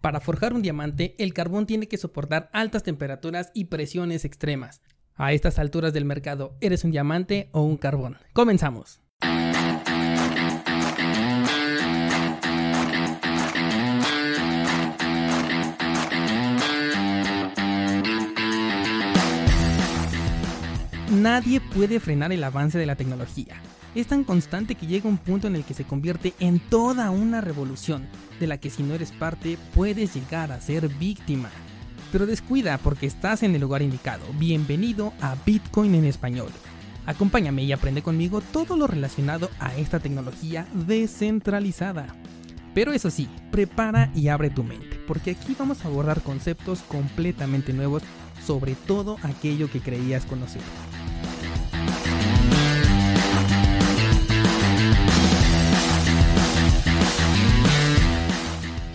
Para forjar un diamante, el carbón tiene que soportar altas temperaturas y presiones extremas. A estas alturas del mercado, ¿eres un diamante o un carbón? Comenzamos. Nadie puede frenar el avance de la tecnología es tan constante que llega un punto en el que se convierte en toda una revolución, de la que si no eres parte puedes llegar a ser víctima. Pero descuida porque estás en el lugar indicado. Bienvenido a Bitcoin en español. Acompáñame y aprende conmigo todo lo relacionado a esta tecnología descentralizada. Pero eso sí, prepara y abre tu mente, porque aquí vamos a abordar conceptos completamente nuevos sobre todo aquello que creías conocer.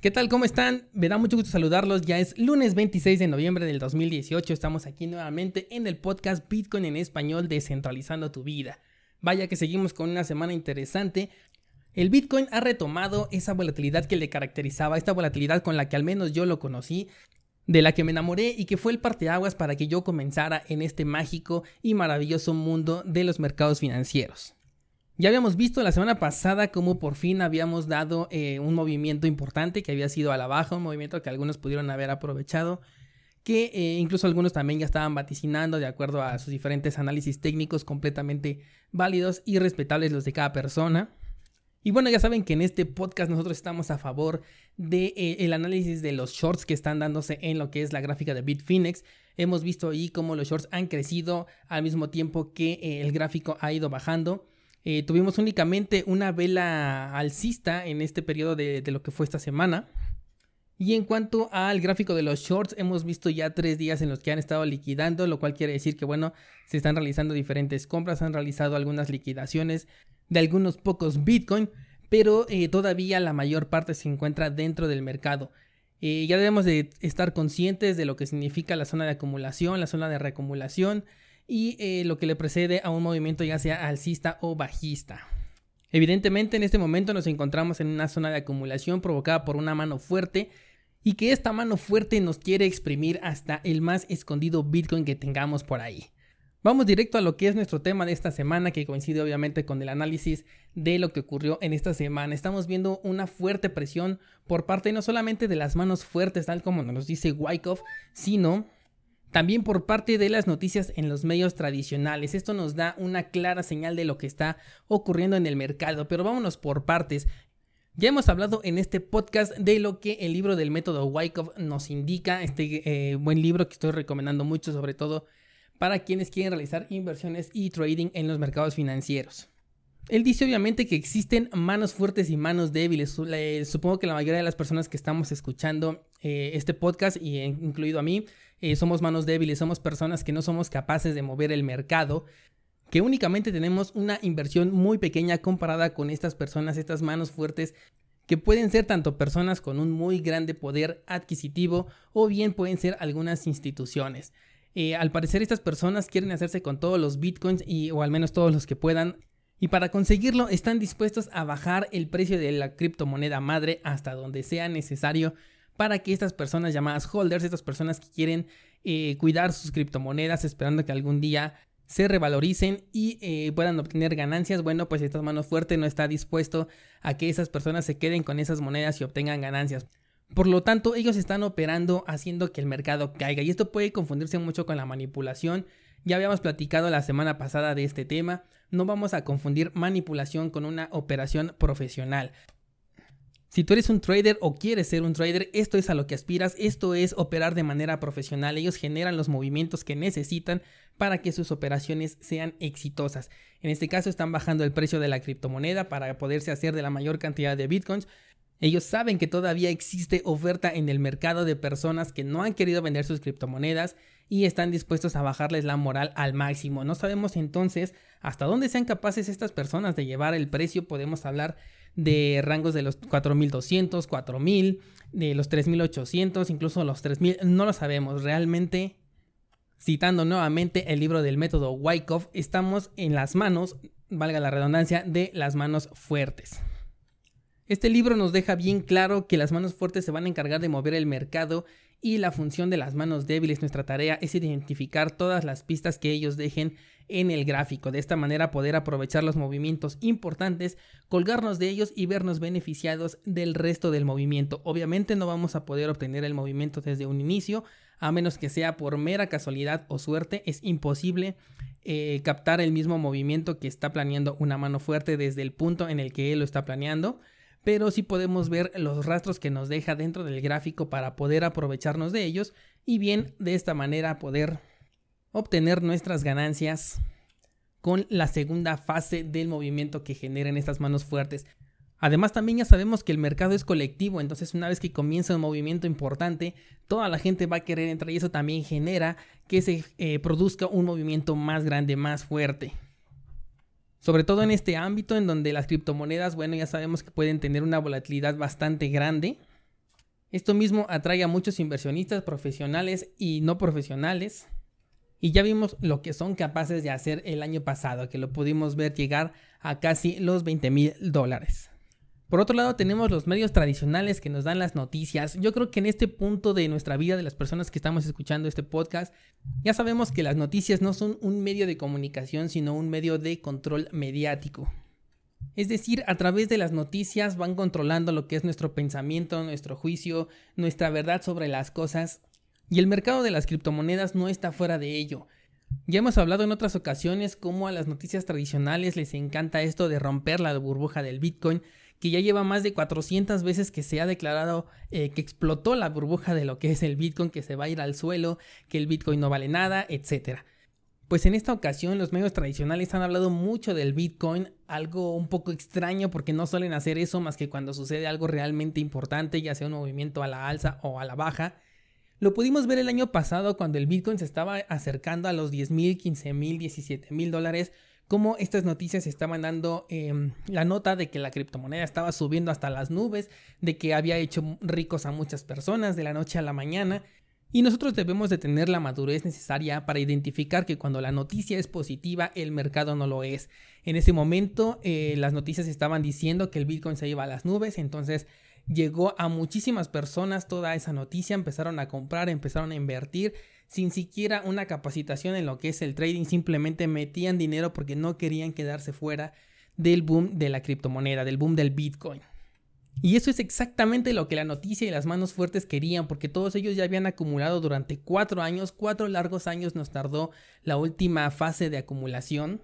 ¿Qué tal? ¿Cómo están? Me da mucho gusto saludarlos. Ya es lunes 26 de noviembre del 2018. Estamos aquí nuevamente en el podcast Bitcoin en español descentralizando tu vida. Vaya que seguimos con una semana interesante. El Bitcoin ha retomado esa volatilidad que le caracterizaba, esta volatilidad con la que al menos yo lo conocí, de la que me enamoré y que fue el parteaguas para que yo comenzara en este mágico y maravilloso mundo de los mercados financieros. Ya habíamos visto la semana pasada cómo por fin habíamos dado eh, un movimiento importante que había sido a la baja, un movimiento que algunos pudieron haber aprovechado, que eh, incluso algunos también ya estaban vaticinando de acuerdo a sus diferentes análisis técnicos completamente válidos y respetables los de cada persona. Y bueno, ya saben que en este podcast nosotros estamos a favor del de, eh, el análisis de los shorts que están dándose en lo que es la gráfica de Bitfinex. Hemos visto ahí cómo los shorts han crecido al mismo tiempo que el gráfico ha ido bajando. Eh, tuvimos únicamente una vela alcista en este periodo de, lo que fue esta semana. Y en cuanto al gráfico de los shorts, hemos visto ya tres días en los que han estado liquidando, lo cual quiere decir que, bueno, se están realizando diferentes compras, han realizado algunas liquidaciones de algunos pocos Bitcoin, pero eh, todavía la mayor parte se encuentra dentro del mercado. Eh, ya debemos de estar conscientes de lo que significa la zona de acumulación, la zona de reacumulación, y eh, lo que le precede a un movimiento ya sea alcista o bajista. Evidentemente en este momento nos encontramos en una zona de acumulación provocada por una mano fuerte y que esta mano fuerte nos quiere exprimir hasta el más escondido Bitcoin que tengamos por ahí. Vamos directo a lo que es nuestro tema de esta semana que coincide obviamente con el análisis de lo que ocurrió en esta semana. Estamos viendo una fuerte presión por parte no solamente de las manos fuertes tal como nos dice Wyckoff, sino también por parte de las noticias en los medios tradicionales. Esto nos da una clara señal de lo que está ocurriendo en el mercado. Pero vámonos por partes. Ya hemos hablado en este podcast de lo que el libro del método Wyckoff nos indica. Este eh, buen libro que estoy recomendando mucho, sobre todo para quienes quieren realizar inversiones y trading en los mercados financieros. Él dice obviamente que existen manos fuertes y manos débiles. supongo que la mayoría de las personas que estamos escuchando eh, este podcast, y incluido a mí, eh, somos manos débiles, somos personas que no somos capaces de mover el mercado, que únicamente tenemos una inversión muy pequeña comparada con estas personas, estas manos fuertes que pueden ser tanto personas con un muy grande poder adquisitivo o bien pueden ser algunas instituciones. Eh, al parecer estas personas quieren hacerse con todos los bitcoins y, o al menos todos los que puedan y para conseguirlo están dispuestos a bajar el precio de la criptomoneda madre hasta donde sea necesario para que estas personas llamadas holders, estas personas que quieren eh, cuidar sus criptomonedas esperando que algún día se revaloricen y eh, puedan obtener ganancias, bueno, pues esta mano fuerte no está dispuesto a que esas personas se queden con esas monedas y obtengan ganancias. Por lo tanto, ellos están operando haciendo que el mercado caiga y esto puede confundirse mucho con la manipulación. Ya habíamos platicado la semana pasada de este tema, no vamos a confundir manipulación con una operación profesional. Si tú eres un trader o quieres ser un trader, esto es a lo que aspiras, esto es operar de manera profesional. Ellos generan los movimientos que necesitan para que sus operaciones sean exitosas. En este caso están bajando el precio de la criptomoneda para poderse hacer de la mayor cantidad de bitcoins. Ellos saben que todavía existe oferta en el mercado de personas que no han querido vender sus criptomonedas y están dispuestos a bajarles la moral al máximo. No sabemos entonces hasta dónde sean capaces estas personas de llevar el precio. Podemos hablar de rangos de los 4200, 4000, de los 3800, incluso los 3000. No lo sabemos. Realmente, citando nuevamente el libro del método Wyckoff, estamos en las manos, valga la redundancia, de las manos fuertes. Este libro nos deja bien claro que las manos fuertes se van a encargar de mover el mercado y la función de las manos débiles, nuestra tarea es identificar todas las pistas que ellos dejen en el gráfico. De esta manera poder aprovechar los movimientos importantes, colgarnos de ellos y vernos beneficiados del resto del movimiento. Obviamente no vamos a poder obtener el movimiento desde un inicio, a menos que sea por mera casualidad o suerte. Es imposible eh, captar el mismo movimiento que está planeando una mano fuerte desde el punto en el que él lo está planeando pero sí podemos ver los rastros que nos deja dentro del gráfico para poder aprovecharnos de ellos y bien de esta manera poder obtener nuestras ganancias con la segunda fase del movimiento que generen estas manos fuertes. Además también ya sabemos que el mercado es colectivo, entonces una vez que comienza un movimiento importante, toda la gente va a querer entrar y eso también genera que se eh, produzca un movimiento más grande, más fuerte. Sobre todo en este ámbito en donde las criptomonedas, bueno, ya sabemos que pueden tener una volatilidad bastante grande. Esto mismo atrae a muchos inversionistas profesionales y no profesionales. Y ya vimos lo que son capaces de hacer el año pasado, que lo pudimos ver llegar a casi los 20 mil dólares. Por otro lado, tenemos los medios tradicionales que nos dan las noticias. Yo creo que en este punto de nuestra vida, de las personas que estamos escuchando este podcast, ya sabemos que las noticias no son un medio de comunicación, sino un medio de control mediático. Es decir, a través de las noticias van controlando lo que es nuestro pensamiento, nuestro juicio, nuestra verdad sobre las cosas. Y el mercado de las criptomonedas no está fuera de ello. Ya hemos hablado en otras ocasiones cómo a las noticias tradicionales les encanta esto de romper la burbuja del Bitcoin que ya lleva más de 400 veces que se ha declarado eh, que explotó la burbuja de lo que es el Bitcoin, que se va a ir al suelo, que el Bitcoin no vale nada, etc. Pues en esta ocasión los medios tradicionales han hablado mucho del Bitcoin, algo un poco extraño porque no suelen hacer eso más que cuando sucede algo realmente importante, ya sea un movimiento a la alza o a la baja. Lo pudimos ver el año pasado cuando el Bitcoin se estaba acercando a los 10 mil, 15 mil, 17 mil dólares cómo estas noticias estaban dando em, la nota de que la criptomoneda estaba subiendo hasta las nubes, de que había hecho ricos a muchas personas de la noche a la mañana. Y nosotros debemos de tener la madurez necesaria para identificar que cuando la noticia es positiva, el mercado no lo es. En ese momento eh, las noticias estaban diciendo que el Bitcoin se iba a las nubes, entonces llegó a muchísimas personas toda esa noticia, empezaron a comprar, empezaron a invertir sin siquiera una capacitación en lo que es el trading, simplemente metían dinero porque no querían quedarse fuera del boom de la criptomoneda, del boom del Bitcoin. Y eso es exactamente lo que la noticia y las manos fuertes querían, porque todos ellos ya habían acumulado durante cuatro años, cuatro largos años nos tardó la última fase de acumulación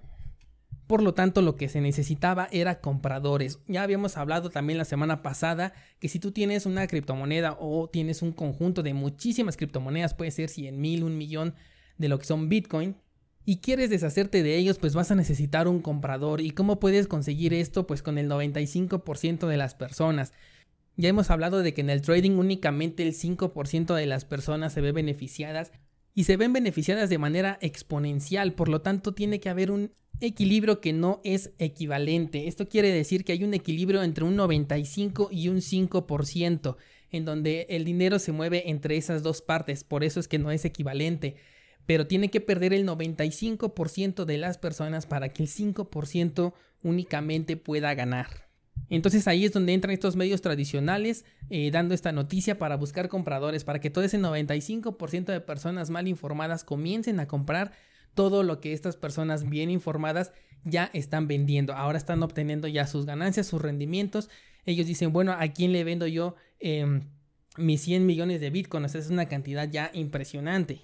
por lo tanto, lo que se necesitaba era compradores. Ya habíamos hablado también la semana pasada que si tú tienes una criptomoneda o tienes un conjunto de muchísimas criptomonedas, puede ser 100 mil, un millón de lo que son Bitcoin, y quieres deshacerte de ellos, pues vas a necesitar un comprador. ¿Y cómo puedes conseguir esto? Pues con el 95% de las personas. Ya hemos hablado de que en el trading únicamente el 5% de las personas se ve beneficiadas y se ven beneficiadas de manera exponencial, por lo tanto tiene que haber un equilibrio que no es equivalente. Esto quiere decir que hay un equilibrio entre un 95 y un 5%, en donde el dinero se mueve entre esas dos partes, por eso es que no es equivalente. Pero tiene que perder el 95% de las personas para que el 5% únicamente pueda ganar. Entonces ahí es donde entran estos medios tradicionales eh, dando esta noticia para buscar compradores, para que todo ese 95% de personas mal informadas comiencen a comprar todo lo que estas personas bien informadas ya están vendiendo. Ahora están obteniendo ya sus ganancias, sus rendimientos. Ellos dicen, bueno, ¿a quién le vendo yo em, mis 100 millones de bitcoins? es una cantidad ya impresionante.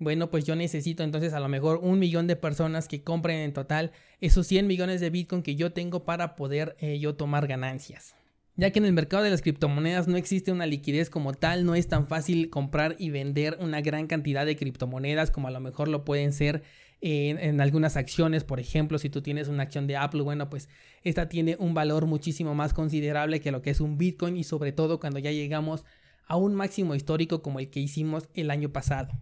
Bueno, pues yo necesito entonces a lo mejor un millón de personas que compren en total esos 100 millones de bitcoin que yo tengo para poder eh, yo tomar ganancias ya que en el mercado de las criptomonedas no existe una liquidez como tal, no es tan fácil comprar y vender una gran cantidad de criptomonedas como a lo mejor lo pueden ser en, algunas acciones, por ejemplo, si tú tienes una acción de Apple, bueno, pues esta tiene un valor muchísimo más considerable que lo que es un Bitcoin y sobre todo cuando ya llegamos a un máximo histórico como el que hicimos el año pasado.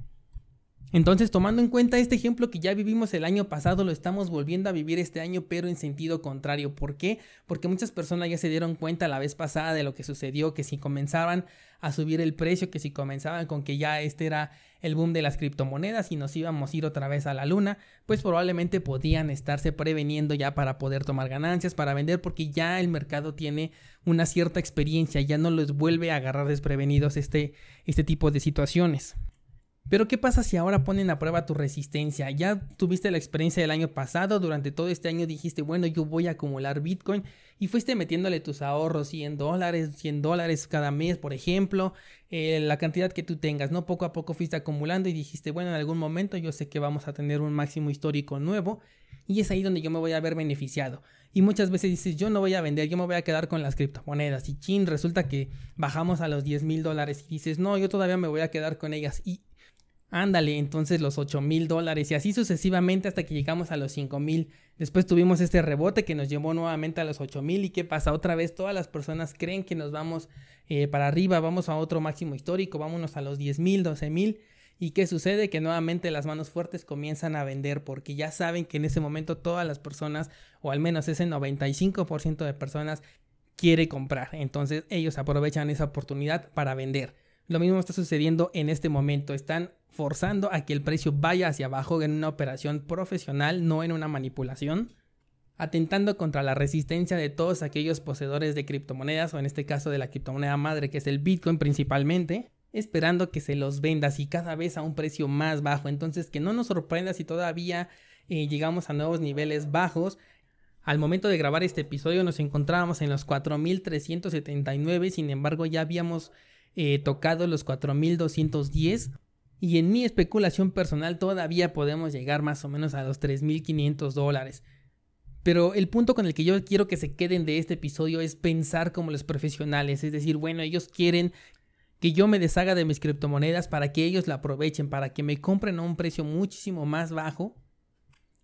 Entonces, tomando en cuenta este ejemplo que ya vivimos el año pasado, lo estamos volviendo a vivir este año, pero en sentido contrario. ¿Por qué? Porque muchas personas ya se dieron cuenta la vez pasada de lo que sucedió, que si comenzaban a subir el precio, que si comenzaban con que ya este era el boom de las criptomonedas y nos íbamos a ir otra vez a la luna, pues probablemente podían estarse preveniendo ya para poder tomar ganancias, para vender, porque ya el mercado tiene una cierta experiencia, ya no les vuelve a agarrar desprevenidos este, este tipo de situaciones. Pero ¿qué pasa si ahora ponen a prueba tu resistencia? Ya tuviste la experiencia del año pasado, durante todo este año dijiste, bueno, yo voy a acumular Bitcoin y fuiste metiéndole tus ahorros 100 dólares, 100 dólares cada mes, por ejemplo, eh, la cantidad que tú tengas, ¿no? Poco a poco fuiste acumulando y dijiste, bueno, en algún momento yo sé que vamos a tener un máximo histórico nuevo y es ahí donde yo me voy a ver beneficiado. Y muchas veces dices, yo no voy a vender, yo me voy a quedar con las criptomonedas. Y chin, resulta que bajamos a los 10 mil dólares y dices, no, yo todavía me voy a quedar con ellas. Y Ándale, entonces los 8 mil dólares y así sucesivamente hasta que llegamos a los 5 mil. Después tuvimos este rebote que nos llevó nuevamente a los 8 mil y qué pasa otra vez todas las personas creen que nos vamos eh, para arriba, vamos a otro máximo histórico, vámonos a los 10 mil, 12 mil y qué sucede que nuevamente las manos fuertes comienzan a vender porque ya saben que en ese momento todas las personas o al menos ese 95% de personas quiere comprar, entonces ellos aprovechan esa oportunidad para vender. Lo mismo está sucediendo en este momento. Están forzando a que el precio vaya hacia abajo en una operación profesional, no en una manipulación, atentando contra la resistencia de todos aquellos poseedores de criptomonedas, o en este caso de la criptomoneda madre, que es el Bitcoin principalmente, esperando que se los vendas y cada vez a un precio más bajo. Entonces, que no nos sorprenda si todavía eh, llegamos a nuevos niveles bajos. Al momento de grabar este episodio nos encontrábamos en los 4.379, sin embargo ya habíamos eh, tocado los 4210 y en mi especulación personal todavía podemos llegar más o menos a los 3500 dólares. Pero el punto con el que yo quiero que se queden de este episodio es pensar como los profesionales, es decir, bueno, ellos quieren que yo me deshaga de mis criptomonedas para que ellos la aprovechen, para que me compren a un precio muchísimo más bajo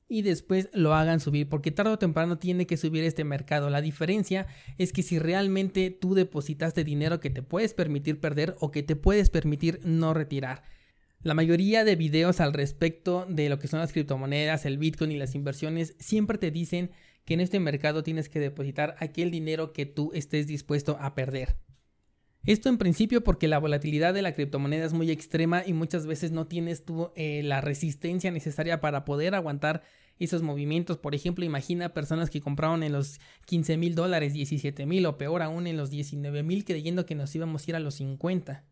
y después lo hagan subir, porque tarde o temprano tiene que subir este mercado. La diferencia es que si realmente tú depositaste dinero que te puedes permitir perder o que te puedes permitir no retirar. La mayoría de videos al respecto de lo que son las criptomonedas, el Bitcoin y las inversiones siempre te dicen que en este mercado tienes que depositar aquel dinero que tú estés dispuesto a perder. Esto en principio porque la volatilidad de la criptomoneda es muy extrema y muchas veces no tienes tú eh, la resistencia necesaria para poder aguantar esos movimientos. Por ejemplo, imagina personas que compraron en los 15 mil dólares, 17 mil o peor aún en los 19 mil creyendo que nos íbamos a ir a los 50.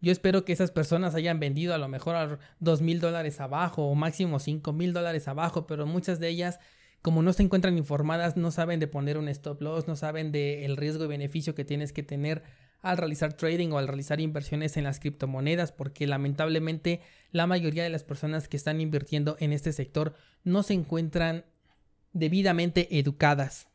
Yo espero que esas personas hayan vendido a lo mejor a 2 mil dólares abajo o máximo 5 mil dólares abajo, pero muchas de ellas como no se encuentran informadas, no saben de poner un stop loss, no saben del riesgo y beneficio que tienes que tener al realizar trading o al realizar inversiones en las criptomonedas, porque lamentablemente la mayoría de las personas que están invirtiendo en este sector no se encuentran debidamente educadas.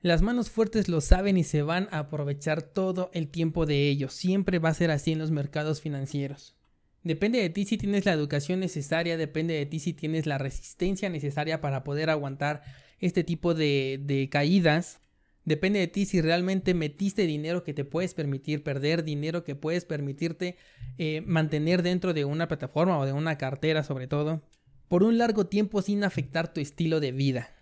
Las manos fuertes lo saben y se van a aprovechar todo el tiempo de ellos. Siempre va a ser así en los mercados financieros. Depende de ti si tienes la educación necesaria, depende de ti si tienes la resistencia necesaria para poder aguantar este tipo de, de caídas Depende de ti si realmente metiste dinero que te puedes permitir perder, dinero que puedes permitirte eh, mantener dentro de una plataforma o de una cartera sobre todo, por un largo tiempo sin afectar tu estilo de vida.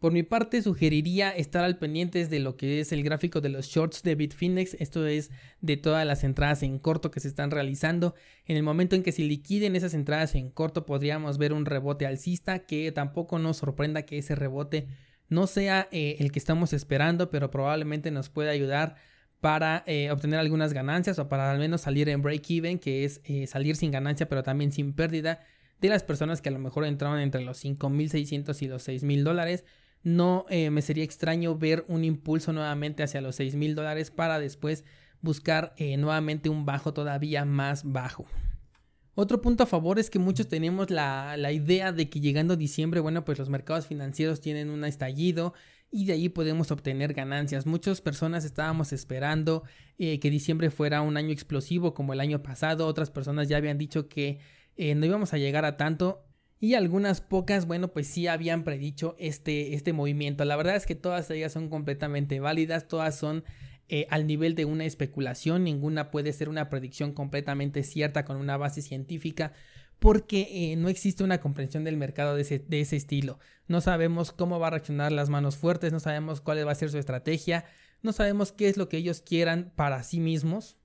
Por mi parte, sugeriría estar al pendiente de lo que es el gráfico de los shorts de Bitfinex. Esto es de todas las entradas en corto que se están realizando. En el momento en que se liquiden esas entradas en corto, podríamos ver un rebote alcista que tampoco nos sorprenda que ese rebote no sea eh, el que estamos esperando, pero probablemente nos puede ayudar para eh, obtener algunas ganancias o para al menos salir en break-even, que es eh, salir sin ganancia, pero también sin pérdida de las personas que a lo mejor entraron entre los 5.600 y los 6.000 dólares. No me sería extraño ver un impulso nuevamente hacia los 6.000 dólares para después buscar nuevamente un bajo todavía más bajo. Otro punto a favor es que muchos tenemos la, idea de que llegando diciembre, bueno, pues los mercados financieros tienen un estallido y de ahí podemos obtener ganancias. Muchas personas estábamos esperando eh, que diciembre fuera un año explosivo como el año pasado, otras personas ya habían dicho que eh, no íbamos a llegar a tanto y algunas pocas, bueno, pues sí habían predicho este, este movimiento. La verdad es que todas ellas son completamente válidas, todas son eh, al nivel de una especulación, ninguna puede ser una predicción completamente cierta con una base científica porque eh, no existe una comprensión del mercado de ese, de ese, estilo. No sabemos cómo va a reaccionar las manos fuertes, no sabemos cuál va a ser su estrategia, no sabemos qué es lo que ellos quieran para sí mismos.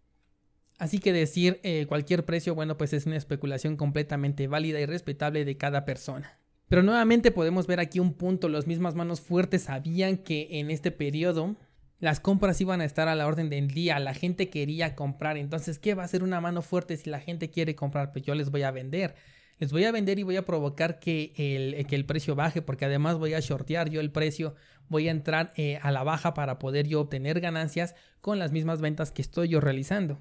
Así que decir eh, cualquier precio, bueno, pues es una especulación completamente válida y respetable de cada persona. Pero nuevamente podemos ver aquí un punto, las mismas manos fuertes sabían que en este periodo las compras iban a estar a la orden del día, la gente quería comprar, entonces ¿qué va a ser una mano fuerte si la gente quiere comprar? Pues yo les voy a vender. Les voy a vender y voy a provocar que el, que el precio baje porque además voy a shortear yo el precio, voy a entrar eh, a la baja para poder yo obtener ganancias con las mismas ventas que estoy yo realizando.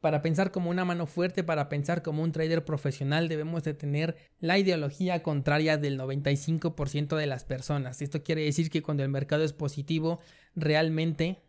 Para pensar como una mano fuerte, para pensar como un trader profesional, debemos de tener la ideología contraria del 95% de las personas. Esto quiere decir que cuando el mercado es positivo, realmente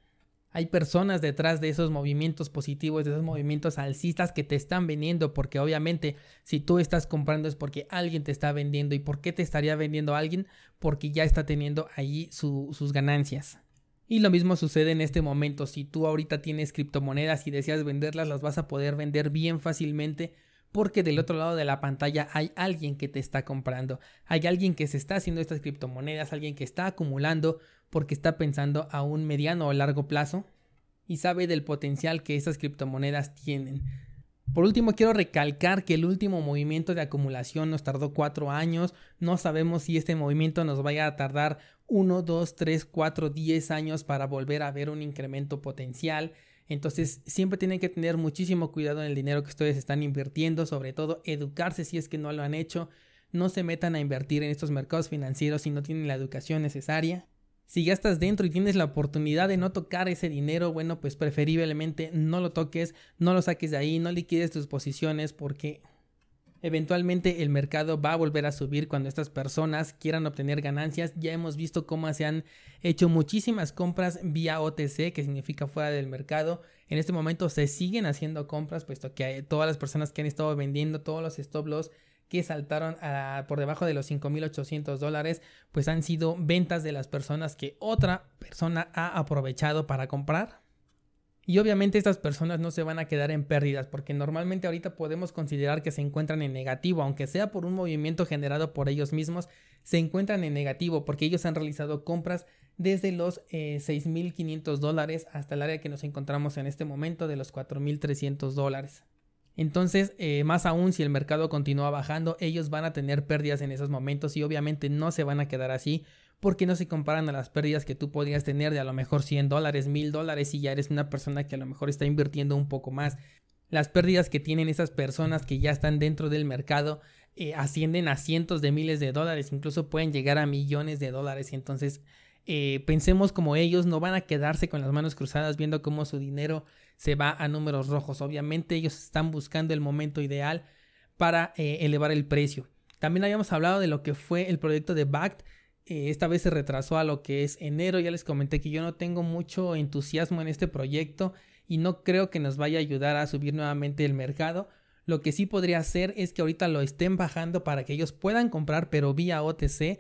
hay personas detrás de esos movimientos positivos, de esos movimientos alcistas que te están vendiendo, porque obviamente si tú estás comprando es porque alguien te está vendiendo. ¿Y por qué te estaría vendiendo alguien? Porque ya está teniendo allí sus ganancias. Y lo mismo sucede en este momento. Si tú ahorita tienes criptomonedas y deseas venderlas, las vas a poder vender bien fácilmente porque del otro lado de la pantalla hay alguien que te está comprando. Hay alguien que se está haciendo estas criptomonedas, alguien que está acumulando porque está pensando a un mediano o largo plazo y sabe del potencial que estas criptomonedas tienen. Por último, quiero recalcar que el último movimiento de acumulación nos tardó cuatro años. No sabemos si este movimiento nos vaya a tardar 1, 2, 3, 4, 10 años para volver a ver un incremento potencial. Entonces siempre tienen que tener muchísimo cuidado en el dinero que ustedes están invirtiendo, sobre todo educarse si es que no lo han hecho. No se metan a invertir en estos mercados financieros si no tienen la educación necesaria. Si ya estás dentro y tienes la oportunidad de no tocar ese dinero, bueno, pues preferiblemente no lo toques, no lo saques de ahí, no liquides tus posiciones porque eventualmente el mercado va a volver a subir cuando estas personas quieran obtener ganancias. Ya hemos visto cómo se han hecho muchísimas compras vía OTC, que significa fuera del mercado. En este momento se siguen haciendo compras, puesto que todas las personas que han estado vendiendo, todos los stop loss que saltaron por debajo de los 5.800 dólares, pues han sido ventas de las personas que otra persona ha aprovechado para comprar. Y obviamente estas personas no se van a quedar en pérdidas porque normalmente ahorita podemos considerar que se encuentran en negativo, aunque sea por un movimiento generado por ellos mismos, se encuentran en negativo porque ellos han realizado compras desde los 6.500 eh, dólares hasta el área que nos encontramos en este momento de los 4.300 dólares. Entonces, eh, más aún si el mercado continúa bajando, ellos van a tener pérdidas en esos momentos y obviamente no se van a quedar así porque no se comparan a las pérdidas que tú podrías tener de a lo mejor 100 dólares, 1000 dólares y ya eres una persona que a lo mejor está invirtiendo un poco más. Las pérdidas que tienen esas personas que ya están dentro del mercado eh, ascienden a cientos de miles de dólares, incluso pueden llegar a millones de dólares. Entonces, eh, pensemos como ellos, no van a quedarse con las manos cruzadas viendo cómo su dinero se va a números rojos. Obviamente ellos están buscando el momento ideal para eh, elevar el precio. También habíamos hablado de lo que fue el proyecto de BACT. Eh, esta vez se retrasó a lo que es enero. Ya les comenté que yo no tengo mucho entusiasmo en este proyecto y no creo que nos vaya a ayudar a subir nuevamente el mercado. Lo que sí podría hacer es que ahorita lo estén bajando para que ellos puedan comprar, pero vía OTC,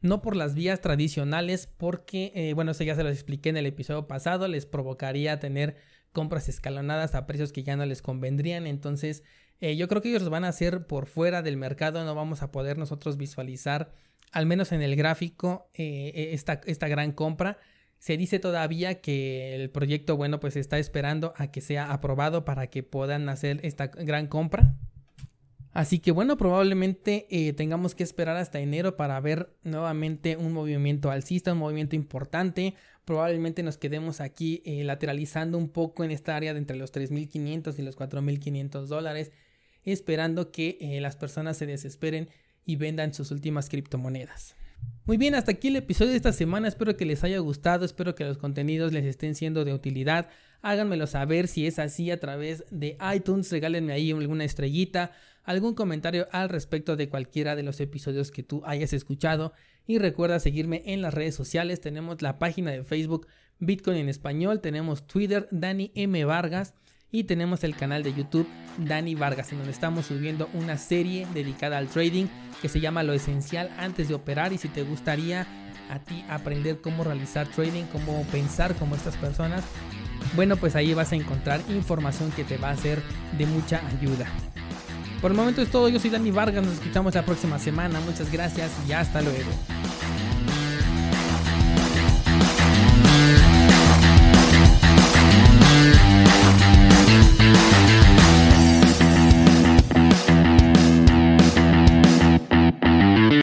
no por las vías tradicionales, porque, eh, bueno, eso ya se lo expliqué en el episodio pasado, les provocaría tener compras escalonadas a precios que ya no les convendrían. Entonces, eh, yo creo que ellos van a hacer por fuera del mercado, no vamos a poder nosotros visualizar, al menos en el gráfico, eh, eh, esta, esta gran compra. Se dice todavía que el proyecto, bueno, pues está esperando a que sea aprobado para que puedan hacer esta gran compra. Así que bueno, probablemente tengamos que esperar hasta enero para ver nuevamente un movimiento alcista, un movimiento importante probablemente nos quedemos aquí eh, lateralizando un poco en esta área de entre los 3.500 y los 4.500 dólares, esperando que eh, las personas se desesperen y vendan sus últimas criptomonedas. Muy bien, hasta aquí el episodio de esta semana. Espero que les haya gustado, espero que los contenidos les estén siendo de utilidad. Háganmelo saber si es así a través de iTunes. Regálenme ahí alguna estrellita, algún comentario al respecto de cualquiera de los episodios que tú hayas escuchado. Y recuerda seguirme en las redes sociales. Tenemos la página de Facebook Bitcoin en español. Tenemos Twitter Dani M. Vargas. y tenemos el canal de YouTube Dani Vargas en donde estamos subiendo una serie dedicada al trading que se llama Lo Esencial antes de operar y si te gustaría a ti aprender cómo realizar trading, cómo pensar como estas personas, bueno pues ahí vas a encontrar información que te va a ser de mucha ayuda. Por el momento es todo, yo soy Dani Vargas, nos escuchamos la próxima semana, muchas gracias y hasta luego.